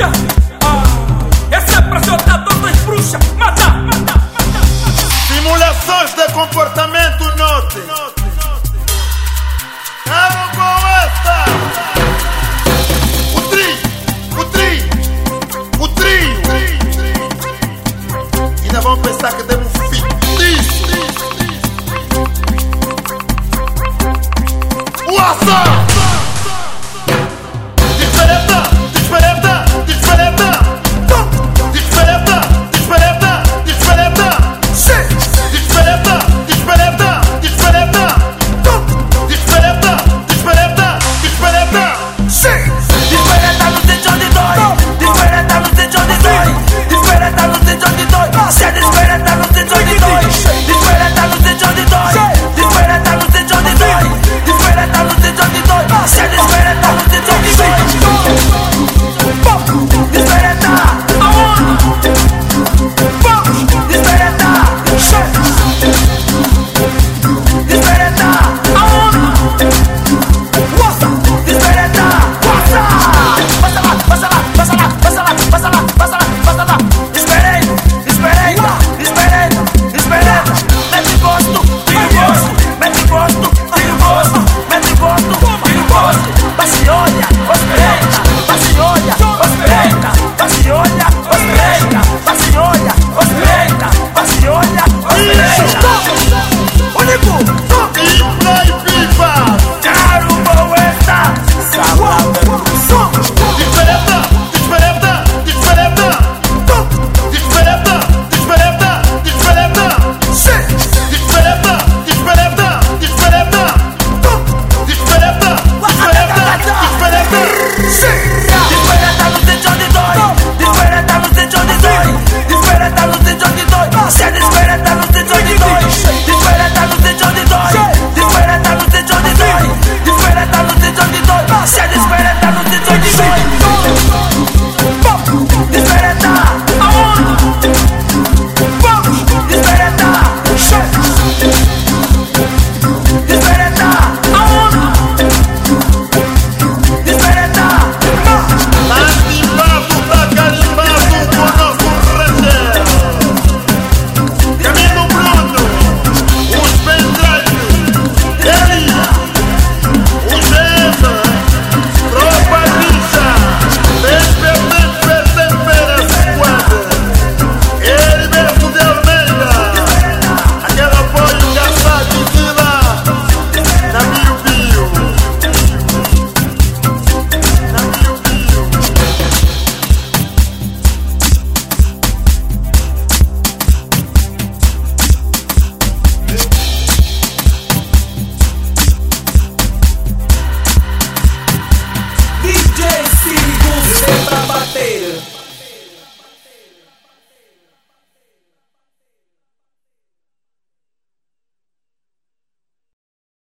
Action!